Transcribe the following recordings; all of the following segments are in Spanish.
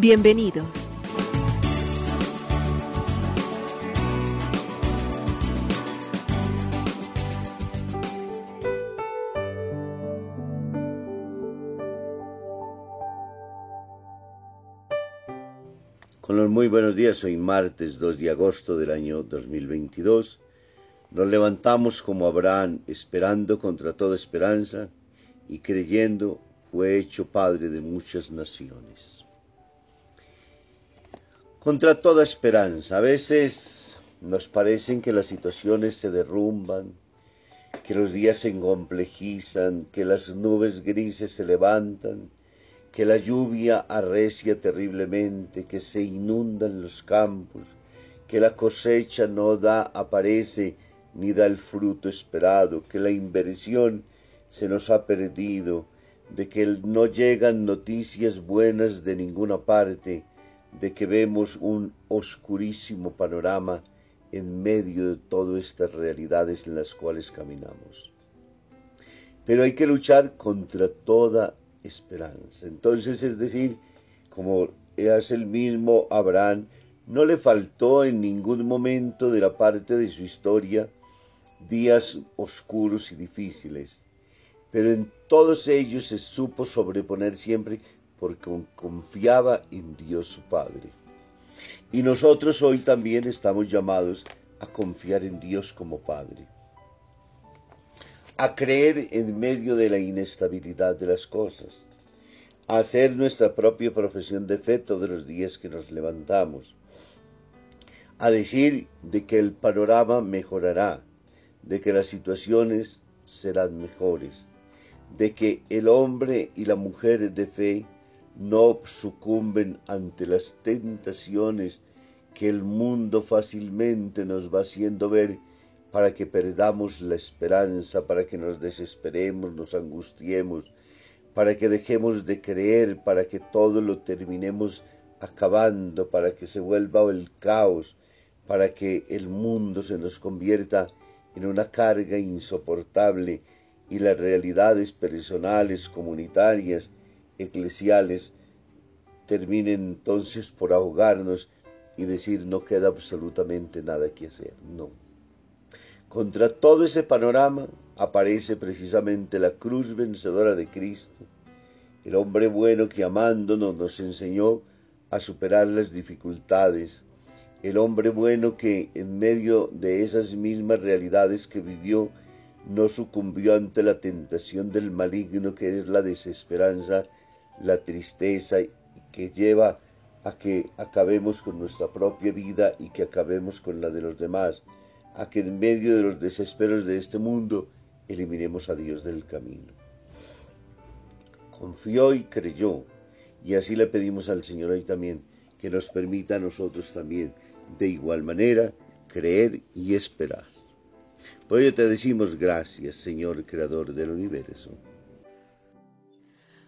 Bienvenidos. Con los muy buenos días, hoy martes 2 de agosto del año 2022. Nos levantamos como Abraham, esperando contra toda esperanza y creyendo fue hecho Padre de muchas naciones. Contra toda esperanza, a veces nos parecen que las situaciones se derrumban, que los días se encomplejizan, que las nubes grises se levantan, que la lluvia arrecia terriblemente, que se inundan los campos, que la cosecha no da, aparece, ni da el fruto esperado, que la inversión se nos ha perdido, de que no llegan noticias buenas de ninguna parte, de que vemos un oscurísimo panorama en medio de todas estas realidades en las cuales caminamos. Pero hay que luchar contra toda esperanza. Entonces, es decir, como es el mismo Abraham, no le faltó en ningún momento de la parte de su historia días oscuros y difíciles, pero en todos ellos se supo sobreponer siempre porque confiaba en Dios su Padre. Y nosotros hoy también estamos llamados a confiar en Dios como Padre, a creer en medio de la inestabilidad de las cosas, a hacer nuestra propia profesión de fe todos los días que nos levantamos, a decir de que el panorama mejorará, de que las situaciones serán mejores, de que el hombre y la mujer de fe no sucumben ante las tentaciones que el mundo fácilmente nos va haciendo ver para que perdamos la esperanza, para que nos desesperemos, nos angustiemos, para que dejemos de creer, para que todo lo terminemos acabando, para que se vuelva el caos, para que el mundo se nos convierta en una carga insoportable y las realidades personales, comunitarias, eclesiales, terminen entonces por ahogarnos y decir no queda absolutamente nada que hacer. No. Contra todo ese panorama aparece precisamente la cruz vencedora de Cristo, el hombre bueno que amándonos nos enseñó a superar las dificultades, el hombre bueno que en medio de esas mismas realidades que vivió no sucumbió ante la tentación del maligno que es la desesperanza, la tristeza que lleva a que acabemos con nuestra propia vida y que acabemos con la de los demás, a que en medio de los desesperos de este mundo eliminemos a Dios del camino. Confió y creyó, y así le pedimos al Señor hoy también que nos permita a nosotros también de igual manera creer y esperar. Por ello te decimos gracias, Señor Creador del universo.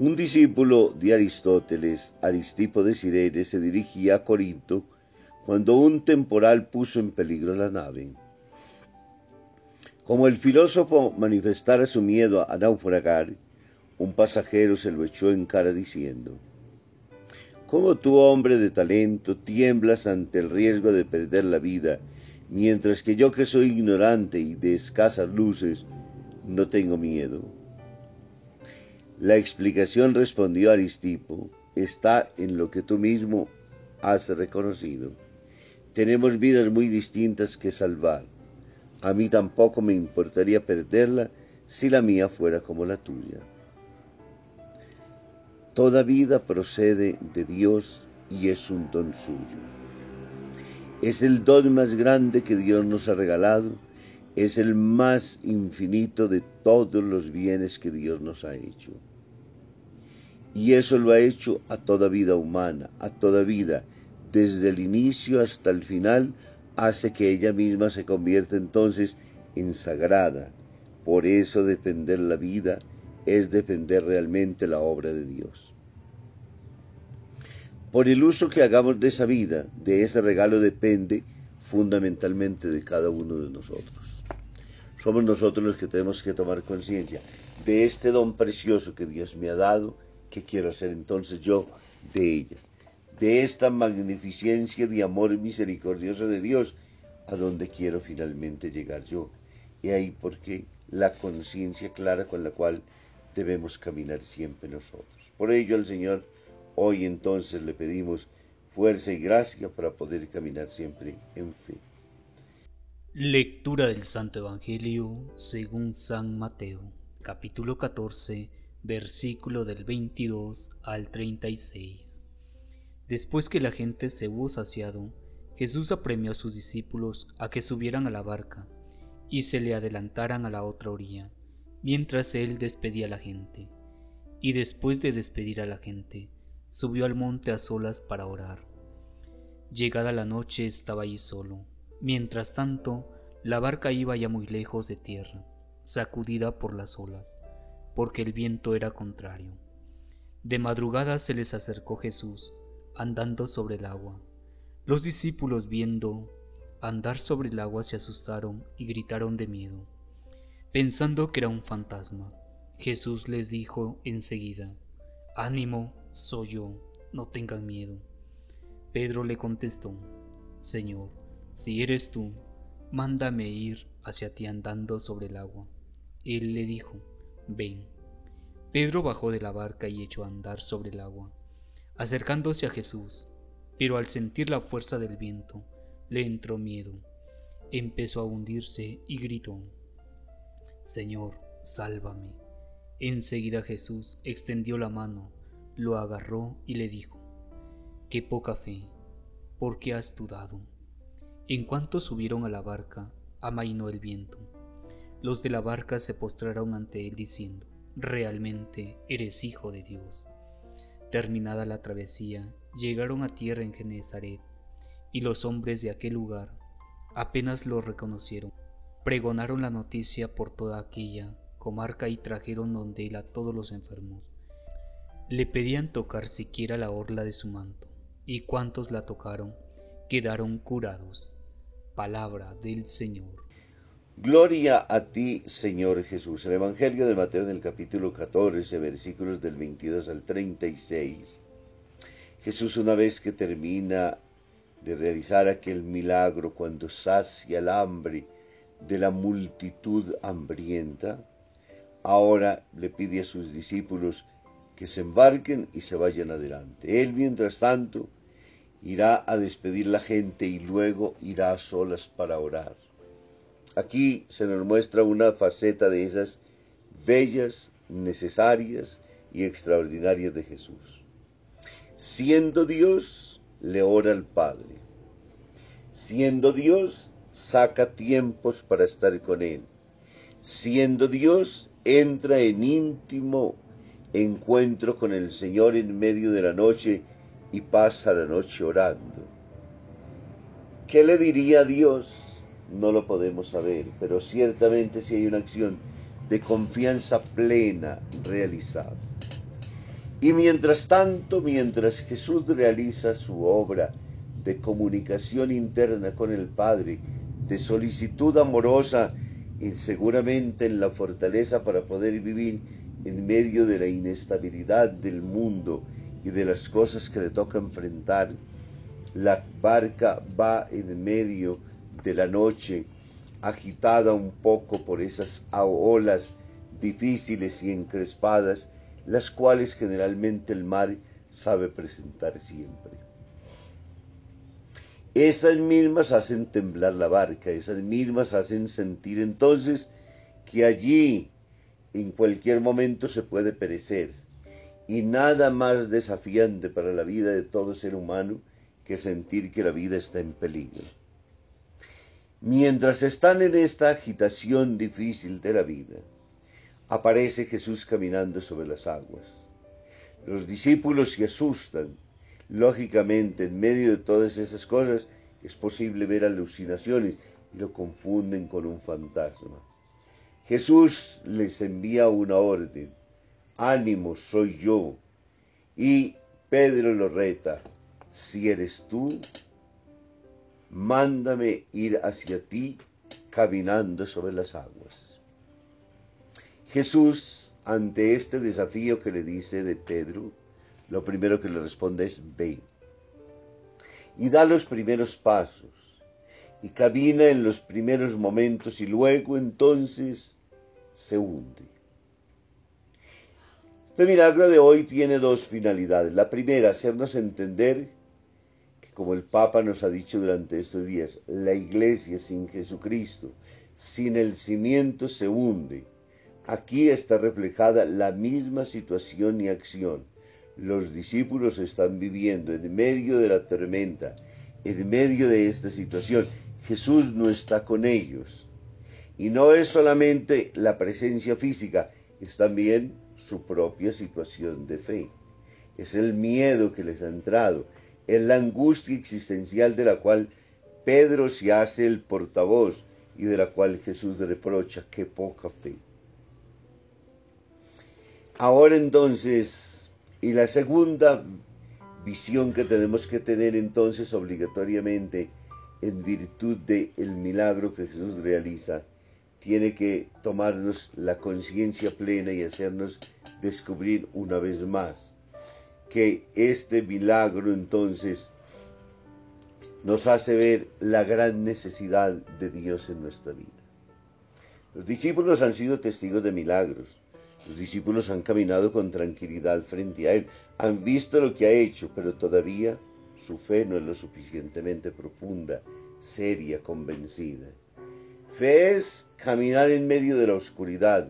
Un discípulo de Aristóteles, Aristipo de Cirene, se dirigía a Corinto cuando un temporal puso en peligro la nave. Como el filósofo manifestara su miedo a naufragar, un pasajero se lo echó en cara diciendo, ¿Cómo tú, hombre de talento, tiemblas ante el riesgo de perder la vida, mientras que yo que soy ignorante y de escasas luces, no tengo miedo? La explicación, respondió Aristipo, está en lo que tú mismo has reconocido. Tenemos vidas muy distintas que salvar. A mí tampoco me importaría perderla si la mía fuera como la tuya. Toda vida procede de Dios y es un don suyo. Es el don más grande que Dios nos ha regalado, es el más infinito de todos los bienes que Dios nos ha hecho. Y eso lo ha hecho a toda vida humana, a toda vida, desde el inicio hasta el final, hace que ella misma se convierta entonces en sagrada. Por eso defender la vida es defender realmente la obra de Dios. Por el uso que hagamos de esa vida, de ese regalo, depende fundamentalmente de cada uno de nosotros. Somos nosotros los que tenemos que tomar conciencia de este don precioso que Dios me ha dado ¿Qué quiero hacer entonces yo de ella? De esta magnificencia de amor misericordioso de Dios, a donde quiero finalmente llegar yo. Y ahí porque la conciencia clara con la cual debemos caminar siempre nosotros. Por ello al Señor hoy entonces le pedimos fuerza y gracia para poder caminar siempre en fe. Lectura del Santo Evangelio según San Mateo, capítulo 14 versículo del 22 al 36. Después que la gente se hubo saciado, Jesús apremió a sus discípulos a que subieran a la barca y se le adelantaran a la otra orilla, mientras él despedía a la gente. Y después de despedir a la gente, subió al monte a solas para orar. Llegada la noche estaba allí solo. Mientras tanto, la barca iba ya muy lejos de tierra, sacudida por las olas porque el viento era contrario. De madrugada se les acercó Jesús, andando sobre el agua. Los discípulos viendo andar sobre el agua se asustaron y gritaron de miedo, pensando que era un fantasma. Jesús les dijo enseguida, Ánimo, soy yo, no tengan miedo. Pedro le contestó, Señor, si eres tú, mándame ir hacia ti andando sobre el agua. Él le dijo, Ven. Pedro bajó de la barca y echó a andar sobre el agua, acercándose a Jesús, pero al sentir la fuerza del viento, le entró miedo. Empezó a hundirse y gritó, Señor, sálvame. Enseguida Jesús extendió la mano, lo agarró y le dijo, Qué poca fe, ¿por qué has dudado? En cuanto subieron a la barca, amainó el viento los de la barca se postraron ante él diciendo, realmente eres hijo de Dios. Terminada la travesía, llegaron a tierra en Genezaret, y los hombres de aquel lugar apenas lo reconocieron. Pregonaron la noticia por toda aquella comarca y trajeron donde él a todos los enfermos. Le pedían tocar siquiera la orla de su manto, y cuantos la tocaron quedaron curados. Palabra del Señor. Gloria a ti, Señor Jesús. El Evangelio de Mateo en el capítulo 14, versículos del 22 al 36. Jesús una vez que termina de realizar aquel milagro cuando sacia el hambre de la multitud hambrienta, ahora le pide a sus discípulos que se embarquen y se vayan adelante. Él, mientras tanto, irá a despedir la gente y luego irá a solas para orar. Aquí se nos muestra una faceta de esas bellas, necesarias y extraordinarias de Jesús. Siendo Dios, le ora al Padre. Siendo Dios, saca tiempos para estar con Él. Siendo Dios, entra en íntimo encuentro con el Señor en medio de la noche y pasa la noche orando. ¿Qué le diría a Dios no lo podemos saber, pero ciertamente si hay una acción de confianza plena realizada. Y mientras tanto, mientras Jesús realiza su obra de comunicación interna con el Padre, de solicitud amorosa y seguramente en la fortaleza para poder vivir en medio de la inestabilidad del mundo y de las cosas que le toca enfrentar, la barca va en medio de la noche, agitada un poco por esas olas difíciles y encrespadas, las cuales generalmente el mar sabe presentar siempre. Esas mismas hacen temblar la barca, esas mismas hacen sentir entonces que allí en cualquier momento se puede perecer. Y nada más desafiante para la vida de todo ser humano que sentir que la vida está en peligro. Mientras están en esta agitación difícil de la vida, aparece Jesús caminando sobre las aguas. Los discípulos se asustan. Lógicamente, en medio de todas esas cosas, es posible ver alucinaciones y lo confunden con un fantasma. Jesús les envía una orden. Ánimo, soy yo. Y Pedro lo reta. Si eres tú, mándame ir hacia ti caminando sobre las aguas. Jesús, ante este desafío que le dice de Pedro, lo primero que le responde es ve. Y da los primeros pasos. Y camina en los primeros momentos y luego entonces se hunde. Este milagro de hoy tiene dos finalidades. La primera, hacernos entender como el Papa nos ha dicho durante estos días, la iglesia sin Jesucristo, sin el cimiento se hunde. Aquí está reflejada la misma situación y acción. Los discípulos están viviendo en medio de la tormenta, en medio de esta situación. Jesús no está con ellos. Y no es solamente la presencia física, es también su propia situación de fe. Es el miedo que les ha entrado, es la angustia existencial de la cual Pedro se hace el portavoz y de la cual Jesús reprocha qué poca fe. Ahora entonces, y la segunda visión que tenemos que tener entonces obligatoriamente en virtud del el milagro que Jesús realiza, tiene que tomarnos la conciencia plena y hacernos descubrir una vez más que este milagro entonces nos hace ver la gran necesidad de Dios en nuestra vida. Los discípulos han sido testigos de milagros. Los discípulos han caminado con tranquilidad frente a Él. Han visto lo que ha hecho, pero todavía su fe no es lo suficientemente profunda, seria, convencida. Fe es caminar en medio de la oscuridad.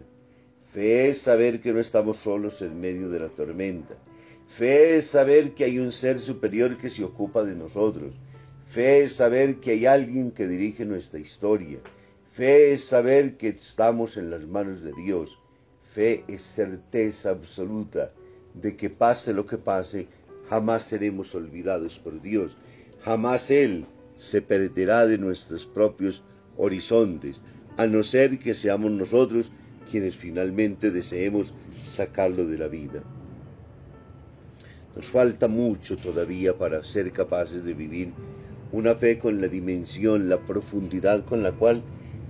Fe es saber que no estamos solos en medio de la tormenta. Fe es saber que hay un ser superior que se ocupa de nosotros. Fe es saber que hay alguien que dirige nuestra historia. Fe es saber que estamos en las manos de Dios. Fe es certeza absoluta de que pase lo que pase, jamás seremos olvidados por Dios. Jamás Él se perderá de nuestros propios horizontes, a no ser que seamos nosotros quienes finalmente deseemos sacarlo de la vida. Nos falta mucho todavía para ser capaces de vivir una fe con la dimensión, la profundidad con la cual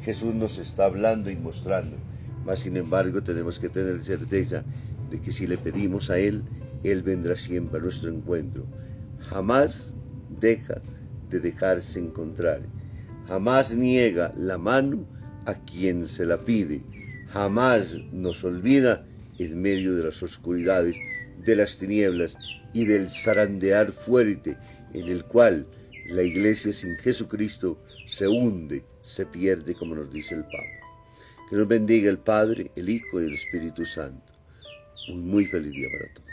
Jesús nos está hablando y mostrando. Mas, sin embargo, tenemos que tener certeza de que si le pedimos a Él, Él vendrá siempre a nuestro encuentro. Jamás deja de dejarse encontrar jamás niega la mano a quien se la pide, jamás nos olvida en medio de las oscuridades, de las tinieblas y del zarandear fuerte en el cual la iglesia sin Jesucristo se hunde, se pierde, como nos dice el Papa. Que nos bendiga el Padre, el Hijo y el Espíritu Santo. Un muy feliz día para todos.